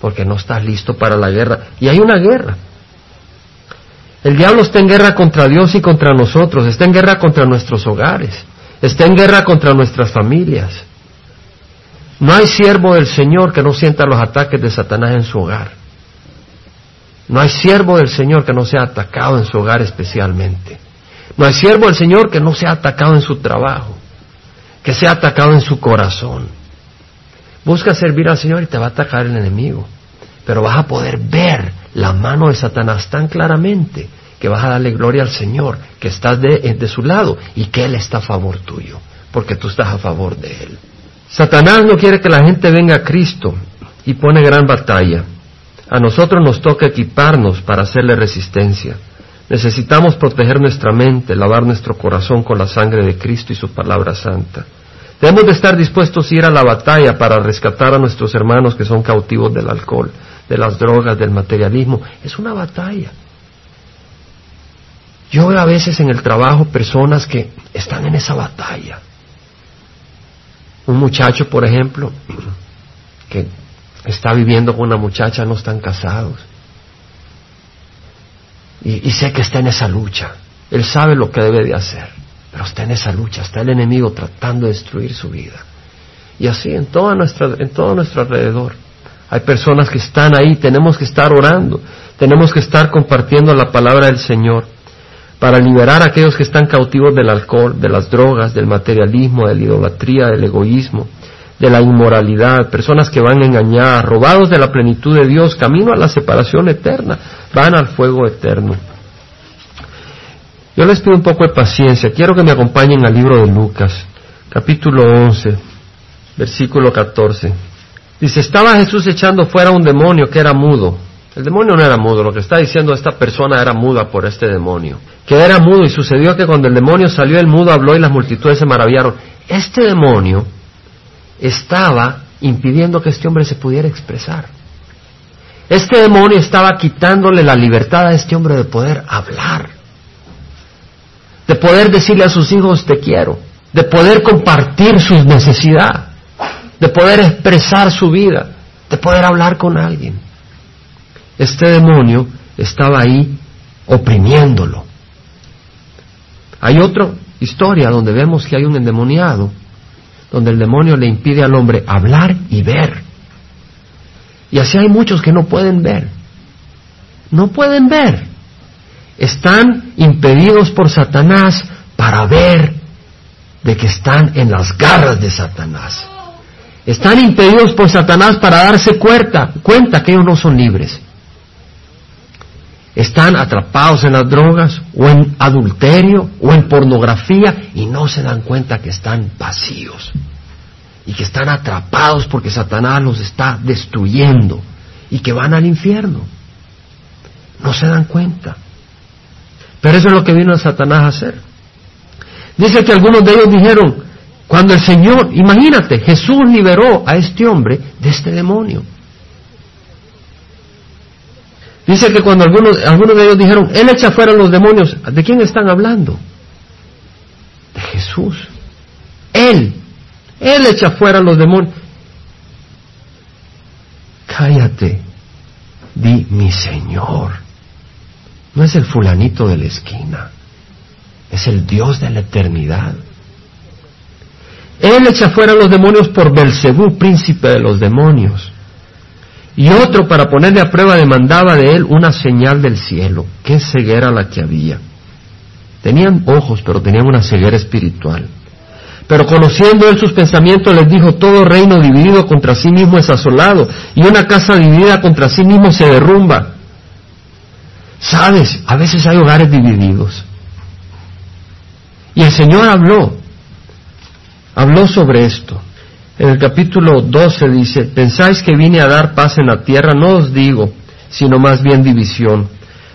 A: porque no estás listo para la guerra. Y hay una guerra. El diablo está en guerra contra Dios y contra nosotros, está en guerra contra nuestros hogares, está en guerra contra nuestras familias. No hay siervo del Señor que no sienta los ataques de Satanás en su hogar. No hay siervo del Señor que no sea atacado en su hogar especialmente. No hay siervo del Señor que no sea atacado en su trabajo, que sea atacado en su corazón. Busca servir al Señor y te va a atacar el enemigo. Pero vas a poder ver la mano de Satanás tan claramente que vas a darle gloria al Señor, que estás de, de su lado y que Él está a favor tuyo, porque tú estás a favor de Él. Satanás no quiere que la gente venga a Cristo y pone gran batalla. A nosotros nos toca equiparnos para hacerle resistencia. Necesitamos proteger nuestra mente, lavar nuestro corazón con la sangre de Cristo y su palabra santa. Debemos de estar dispuestos a ir a la batalla para rescatar a nuestros hermanos que son cautivos del alcohol, de las drogas, del materialismo. Es una batalla. Yo veo a veces en el trabajo personas que están en esa batalla un muchacho, por ejemplo, que está viviendo con una muchacha, no están casados. Y, sé que está en esa lucha. Él sabe lo que debe de hacer, pero está en esa lucha, está el enemigo tratando de destruir su vida. Y así en, toda nuestra, en todo nuestro alrededor. Hay personas que están ahí, tenemos que estar orando, tenemos que estar compartiendo la palabra del Señor para liberar a aquellos que están cautivos del alcohol, de las drogas, del materialismo, de la idolatría, del egoísmo, de la inmoralidad, personas que van a engañar, robados de la plenitud de Dios, camino a la separación eterna, van al fuego eterno. Yo les pido un poco de paciencia, quiero que me acompañen al libro de Lucas, capítulo 11, versículo 14. Dice, estaba Jesús echando fuera un demonio que era mudo. El demonio no era mudo, lo que está diciendo esta persona era muda por este demonio que era mudo y sucedió que cuando el demonio salió el mudo habló y las multitudes se maravillaron. Este demonio estaba impidiendo que este hombre se pudiera expresar. Este demonio estaba quitándole la libertad a este hombre de poder hablar, de poder decirle a sus hijos te quiero, de poder compartir sus necesidades, de poder expresar su vida, de poder hablar con alguien. Este demonio estaba ahí oprimiéndolo. Hay otra historia donde vemos que hay un endemoniado, donde el demonio le impide al hombre hablar y ver. Y así hay muchos que no pueden ver. No pueden ver. Están impedidos por Satanás para ver de que están en las garras de Satanás. Están impedidos por Satanás para darse cuenta, cuenta que ellos no son libres están atrapados en las drogas o en adulterio o en pornografía y no se dan cuenta que están vacíos y que están atrapados porque Satanás los está destruyendo y que van al infierno. No se dan cuenta. Pero eso es lo que vino a Satanás a hacer. Dice que algunos de ellos dijeron, cuando el Señor, imagínate, Jesús liberó a este hombre de este demonio. Dice que cuando algunos, algunos de ellos dijeron, Él echa fuera los demonios, ¿de quién están hablando? De Jesús. Él, Él echa fuera los demonios. Cállate, di mi Señor. No es el fulanito de la esquina, es el Dios de la eternidad. Él echa fuera los demonios por Belcebú, príncipe de los demonios. Y otro, para ponerle a prueba, demandaba de él una señal del cielo. Qué ceguera la que había. Tenían ojos, pero tenían una ceguera espiritual. Pero conociendo él sus pensamientos, les dijo, todo reino dividido contra sí mismo es asolado, y una casa dividida contra sí mismo se derrumba. Sabes, a veces hay hogares divididos. Y el Señor habló, habló sobre esto. En el capítulo 12 dice, pensáis que vine a dar paz en la tierra, no os digo, sino más bien división.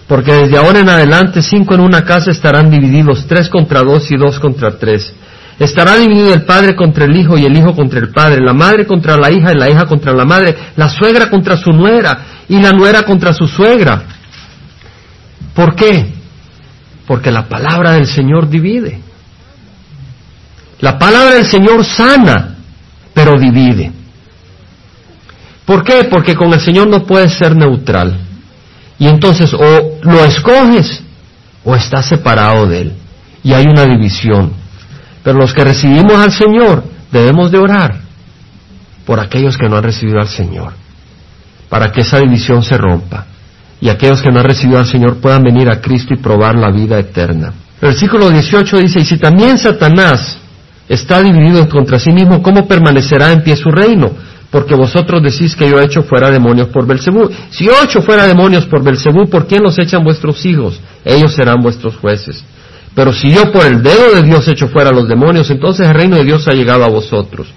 A: Porque desde ahora en adelante cinco en una casa estarán divididos, tres contra dos y dos contra tres. Estará dividido el padre contra el hijo y el hijo contra el padre, la madre contra la hija y la hija contra la madre, la suegra contra su nuera y la nuera contra su suegra. ¿Por qué? Porque la palabra del Señor divide. La palabra del Señor sana, divide. ¿Por qué? Porque con el Señor no puedes ser neutral. Y entonces o lo escoges o estás separado de Él. Y hay una división. Pero los que recibimos al Señor debemos de orar por aquellos que no han recibido al Señor, para que esa división se rompa y aquellos que no han recibido al Señor puedan venir a Cristo y probar la vida eterna. Versículo 18 dice, y si también Satanás está dividido contra sí mismo, ¿cómo permanecerá en pie su reino? Porque vosotros decís que yo he hecho fuera demonios por Belcebú. Si yo he hecho fuera demonios por Belcebú, ¿por quién los echan vuestros hijos? Ellos serán vuestros jueces. Pero si yo por el dedo de Dios echo fuera los demonios, entonces el reino de Dios ha llegado a vosotros.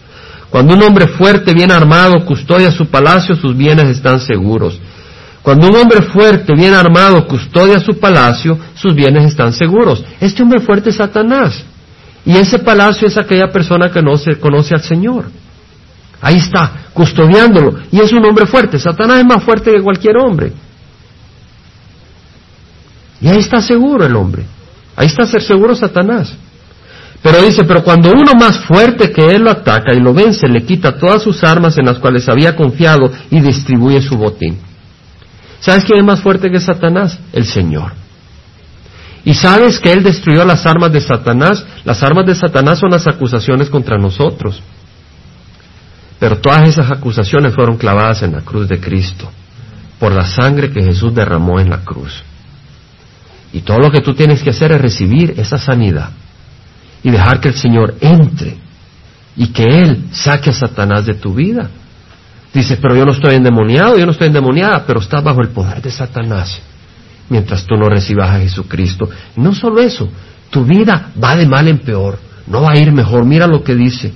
A: Cuando un hombre fuerte, bien armado, custodia su palacio, sus bienes están seguros. Cuando un hombre fuerte, bien armado, custodia su palacio, sus bienes están seguros. Este hombre fuerte es Satanás. Y ese palacio es aquella persona que no se conoce al Señor. Ahí está, custodiándolo. Y es un hombre fuerte. Satanás es más fuerte que cualquier hombre. Y ahí está seguro el hombre. Ahí está ser seguro Satanás. Pero dice, pero cuando uno más fuerte que él lo ataca y lo vence, le quita todas sus armas en las cuales había confiado y distribuye su botín. ¿Sabes quién es más fuerte que Satanás? El Señor. ¿Y sabes que Él destruyó las armas de Satanás? Las armas de Satanás son las acusaciones contra nosotros. Pero todas esas acusaciones fueron clavadas en la cruz de Cristo, por la sangre que Jesús derramó en la cruz. Y todo lo que tú tienes que hacer es recibir esa sanidad y dejar que el Señor entre y que Él saque a Satanás de tu vida. Dices, pero yo no estoy endemoniado, yo no estoy endemoniada, pero estás bajo el poder de Satanás mientras tú no recibas a Jesucristo. No solo eso, tu vida va de mal en peor, no va a ir mejor. Mira lo que dice.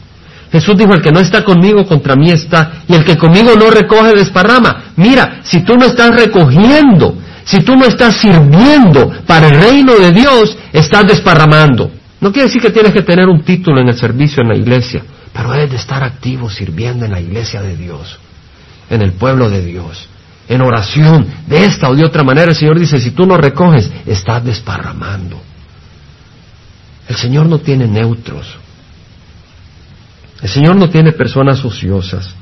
A: Jesús dijo, el que no está conmigo contra mí está, y el que conmigo no recoge desparrama. Mira, si tú no estás recogiendo si tú no estás sirviendo para el reino de Dios, estás desparramando. No quiere decir que tienes que tener un título en el servicio en la iglesia, pero debes de estar activo sirviendo en la iglesia de Dios, en el pueblo de Dios, en oración, de esta o de otra manera. El Señor dice, si tú no recoges, estás desparramando. El Señor no tiene neutros. El Señor no tiene personas ociosas.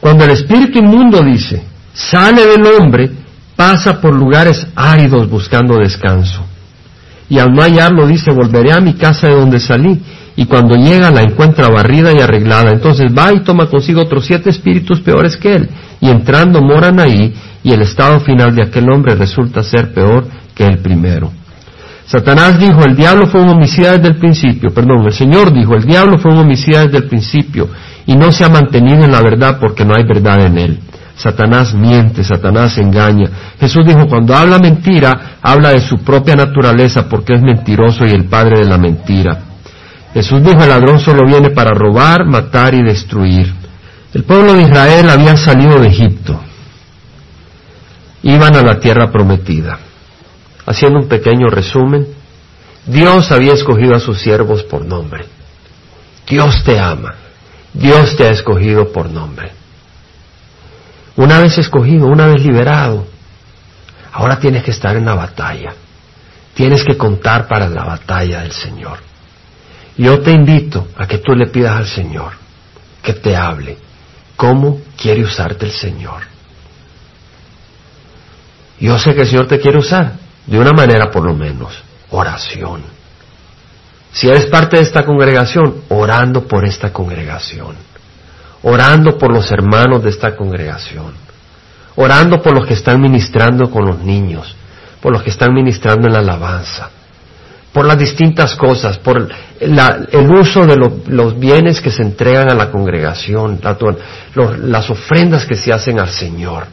A: Cuando el espíritu inmundo dice, sale del hombre, pasa por lugares áridos buscando descanso. Y al no hallarlo dice, volveré a mi casa de donde salí. Y cuando llega la encuentra barrida y arreglada. Entonces va y toma consigo otros siete espíritus peores que él. Y entrando moran ahí y el estado final de aquel hombre resulta ser peor que el primero. Satanás dijo, el diablo fue un homicida desde el principio. Perdón, el Señor dijo, el diablo fue un homicida desde el principio y no se ha mantenido en la verdad porque no hay verdad en él. Satanás miente, Satanás engaña. Jesús dijo, cuando habla mentira, habla de su propia naturaleza porque es mentiroso y el padre de la mentira. Jesús dijo, el ladrón solo viene para robar, matar y destruir. El pueblo de Israel había salido de Egipto. Iban a la tierra prometida. Haciendo un pequeño resumen, Dios había escogido a sus siervos por nombre. Dios te ama. Dios te ha escogido por nombre. Una vez escogido, una vez liberado, ahora tienes que estar en la batalla. Tienes que contar para la batalla del Señor. Yo te invito a que tú le pidas al Señor que te hable. ¿Cómo quiere usarte el Señor? Yo sé que el Señor te quiere usar, de una manera por lo menos, oración. Si eres parte de esta congregación, orando por esta congregación orando por los hermanos de esta congregación, orando por los que están ministrando con los niños, por los que están ministrando en la alabanza, por las distintas cosas, por el uso de los bienes que se entregan a la congregación, las ofrendas que se hacen al Señor.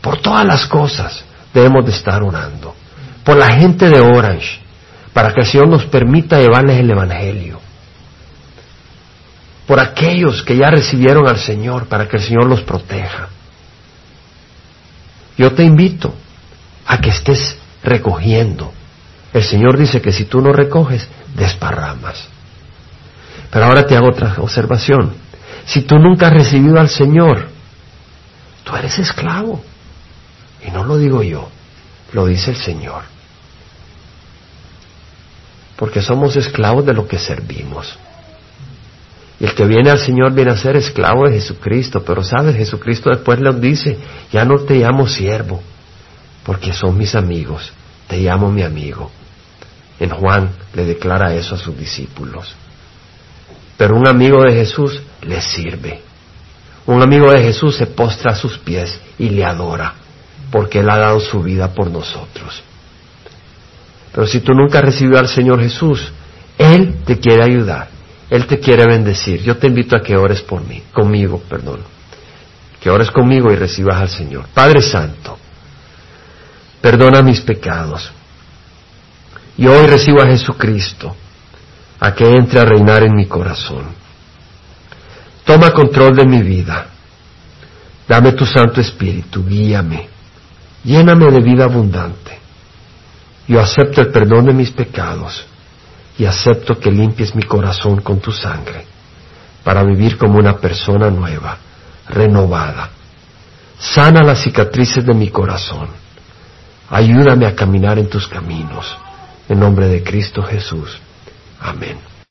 A: Por todas las cosas debemos de estar orando. Por la gente de Orange, para que el Señor nos permita llevarles el Evangelio por aquellos que ya recibieron al Señor, para que el Señor los proteja. Yo te invito a que estés recogiendo. El Señor dice que si tú no recoges, desparramas. Pero ahora te hago otra observación. Si tú nunca has recibido al Señor, tú eres esclavo. Y no lo digo yo, lo dice el Señor. Porque somos esclavos de lo que servimos. Y el que viene al Señor viene a ser esclavo de Jesucristo. Pero sabes, Jesucristo después le dice, ya no te llamo siervo, porque son mis amigos, te llamo mi amigo. En Juan le declara eso a sus discípulos. Pero un amigo de Jesús le sirve. Un amigo de Jesús se postra a sus pies y le adora, porque Él ha dado su vida por nosotros. Pero si tú nunca has recibido al Señor Jesús, Él te quiere ayudar, Él te quiere bendecir. Yo te invito a que ores por mí, conmigo, perdón. Que ores conmigo y recibas al Señor. Padre Santo, perdona mis pecados. Y hoy recibo a Jesucristo, a que entre a reinar en mi corazón. Toma control de mi vida. Dame tu Santo Espíritu, guíame. Lléname de vida abundante. Yo acepto el perdón de mis pecados y acepto que limpies mi corazón con tu sangre para vivir como una persona nueva, renovada. Sana las cicatrices de mi corazón. Ayúdame a caminar en tus caminos. En nombre de Cristo Jesús. Amén.